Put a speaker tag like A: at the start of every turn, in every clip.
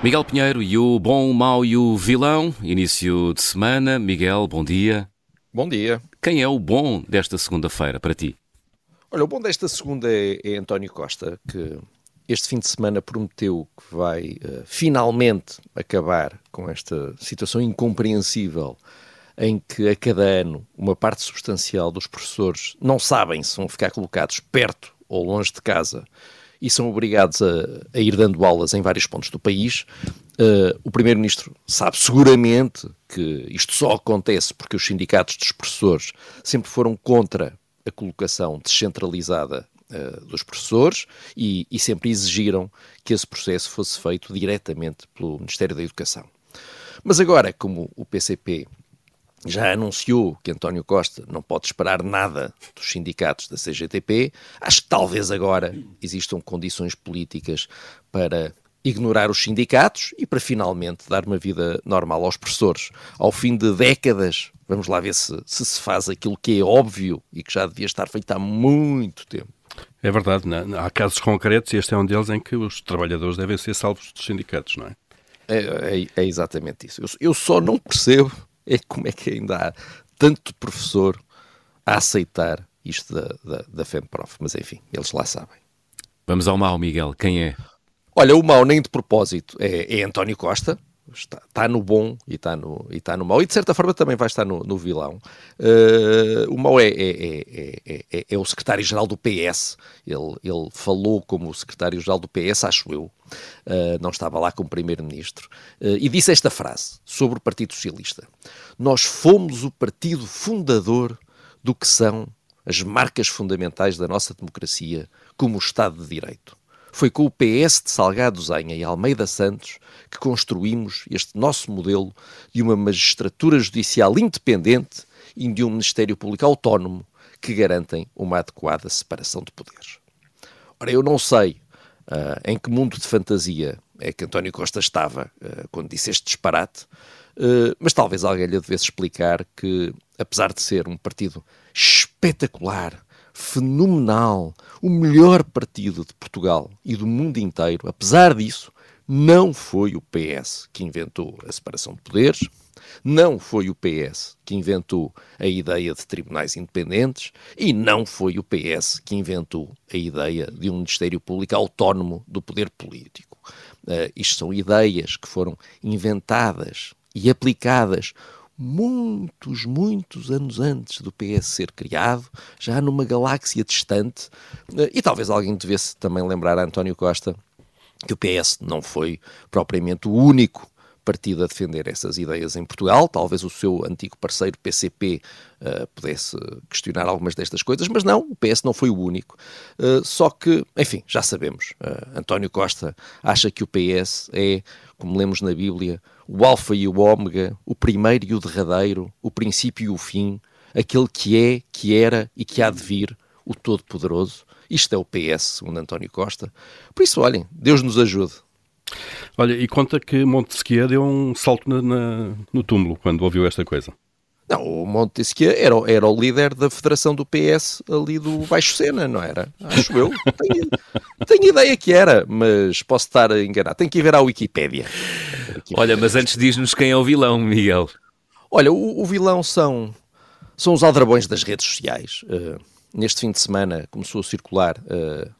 A: Miguel Pinheiro e o bom, o mau e o vilão. Início de semana. Miguel, bom dia.
B: Bom dia.
A: Quem é o bom desta segunda-feira para ti?
B: Olha, o bom desta segunda é, é, António Costa, que este fim de semana prometeu que vai uh, finalmente acabar com esta situação incompreensível em que a cada ano uma parte substancial dos professores não sabem se vão ficar colocados perto ou longe de casa e são obrigados a, a ir dando aulas em vários pontos do país. Uh, o Primeiro-Ministro sabe seguramente que isto só acontece porque os sindicatos dos professores sempre foram contra a colocação descentralizada uh, dos professores e, e sempre exigiram que esse processo fosse feito diretamente pelo Ministério da Educação. Mas agora, como o PCP já anunciou que António Costa não pode esperar nada dos sindicatos da CGTP, acho que talvez agora existam condições políticas para ignorar os sindicatos e para finalmente dar uma vida normal aos professores. Ao fim de décadas, vamos lá ver se, se se faz aquilo que é óbvio e que já devia estar feito há muito tempo.
C: É verdade, não, há casos concretos e este é um deles em que os trabalhadores devem ser salvos dos sindicatos, não é?
B: É, é, é exatamente isso. Eu, eu só não percebo é como é que ainda há tanto professor a aceitar isto da, da, da FEMPROF. Mas enfim, eles lá sabem.
A: Vamos ao mau, Miguel. Quem é?
B: Olha, o mau nem de propósito é, é António Costa. Está, está, no bom e está no, e está no mau. E de certa forma também vai estar no, no vilão. Uh, o mau é, é, é, é, o secretário-geral do PS. Ele, ele falou como secretário-geral do PS, acho eu. Uh, não estava lá como primeiro-ministro. Uh, e disse esta frase sobre o Partido Socialista: Nós fomos o partido fundador do que são as marcas fundamentais da nossa democracia, como o Estado de Direito. Foi com o PS de Salgado Zenha e Almeida Santos que construímos este nosso modelo de uma magistratura judicial independente e de um Ministério Público autónomo que garantem uma adequada separação de poderes. Ora, eu não sei uh, em que mundo de fantasia é que António Costa estava uh, quando disse este disparate, uh, mas talvez alguém lhe devesse explicar que, apesar de ser um partido espetacular, fenomenal, o melhor partido de Portugal e do mundo inteiro, apesar disso, não foi o PS que inventou a separação de poderes, não foi o PS que inventou a ideia de tribunais independentes e não foi o PS que inventou a ideia de um Ministério Público autónomo do poder político. Uh, isto são ideias que foram inventadas e aplicadas muitos, muitos anos antes do PS ser criado, já numa galáxia distante, eh, e talvez alguém devesse também lembrar a António Costa que o PS não foi propriamente o único partido a defender essas ideias em Portugal. Talvez o seu antigo parceiro PCP uh, eh, pudesse questionar algumas destas coisas, mas não, o PS não foi o único. Uh, só que, enfim, já sabemos. Uh, António Costa acha que o PS é, como lemos na Bíblia, o Alfa e o Ômega, o primeiro e o derradeiro, o princípio e o fim, aquele que é, que era e que há de vir, o Todo-Poderoso. Isto é o PS, segundo António Costa. Por isso, olhem, Deus nos ajude.
C: Olha, e conta que Montesquieu deu um salto na, na, no túmulo quando ouviu esta coisa.
B: Não, o Montesquieu era, era o líder da federação do PS ali do Baixo Sena, não era? Acho eu. Tenho, tenho ideia que era, mas posso estar enganado. Tenho que ir ver à Wikipédia.
A: Olha, mas antes diz-nos quem é o vilão, Miguel.
B: Olha, o, o vilão são, são os aldrabões das redes sociais. Uh, neste fim de semana começou a circular uh,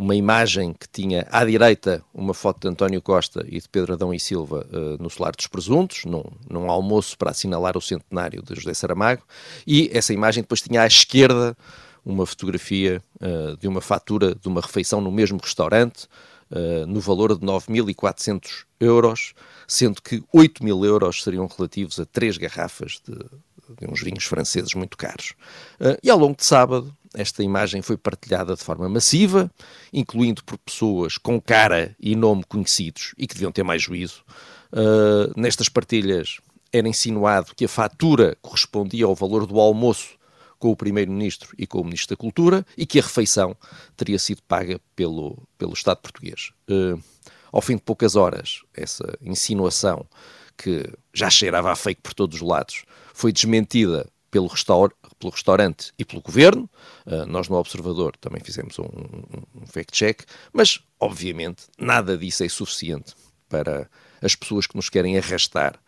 B: uma imagem que tinha à direita uma foto de António Costa e de Pedro Adão e Silva uh, no Solar dos Presuntos, num, num, almoço para assinalar o centenário de José Saramago, e essa imagem depois tinha à esquerda uma fotografia uh, de uma fatura de uma refeição no mesmo restaurante, uh, no valor de 9.400 euros, sendo que 8 mil euros seriam relativos a três garrafas de, de uns vinhos franceses muito caros. Uh, e ao longo de sábado, esta imagem foi partilhada de forma massiva, incluindo por pessoas com cara e nome conhecidos e que deviam ter mais juízo. Uh, nestas partilhas era insinuado que a fatura correspondia ao valor do almoço com o Primeiro-Ministro e com o Ministro da Cultura e que a refeição teria sido paga pelo, pelo Estado português. Uh, ao fim de poucas horas, essa insinuação que já cheirava a fake por todos os lados foi desmentida pelo, restaur pelo restaurante e pelo governo. Uh, nós no Observador também fizemos um, um, um fact-check, mas obviamente nada disso é suficiente para as pessoas que nos querem arrastar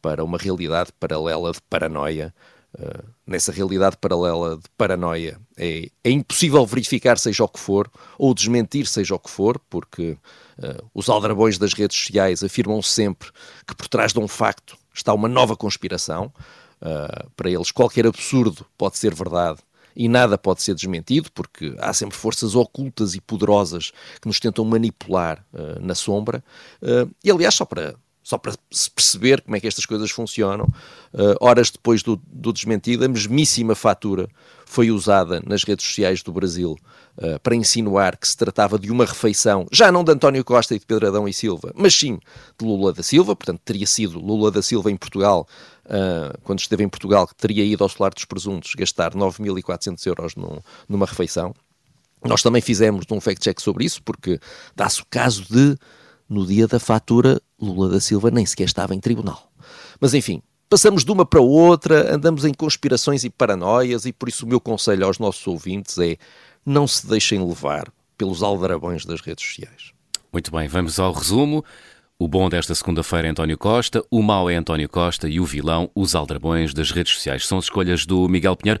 B: para uma realidade paralela de paranoia Uh, nessa realidade paralela de paranoia. É, é, impossível verificar seja o que for, ou desmentir seja o que for, porque uh, os aldrabões das redes sociais afirmam sempre que por trás de um facto está uma nova conspiração. Uh, para eles, qualquer absurdo pode ser verdade e nada pode ser desmentido, porque há sempre forças ocultas e poderosas que nos tentam manipular na sombra. e aliás, só para só para se perceber como é que estas coisas funcionam, uh, horas depois do, do desmentido, a mesmíssima fatura foi usada nas redes sociais do Brasil uh, para insinuar que se tratava de uma refeição, já não de António Costa e de Pedro Adão e Silva, mas sim de Lula da Silva, portanto teria sido Lula da Silva em Portugal, uh, quando esteve em Portugal, que teria ido ao Solar dos Presuntos gastar 9.400 euros num, numa refeição. Nós também fizemos um fact-check sobre isso, porque dá-se o caso de no dia da fatura, Lula da Silva nem sequer estava em tribunal. Mas enfim, passamos de uma para outra, andamos em conspirações e paranoias, e por isso o meu conselho aos nossos ouvintes é não se deixem levar pelos aldrabões das redes sociais.
A: Muito bem, vamos ao resumo. O bom desta segunda-feira é António Costa, o mau é António Costa e o vilão, os aldrabões das redes sociais. São as escolhas do Miguel Pinheiro.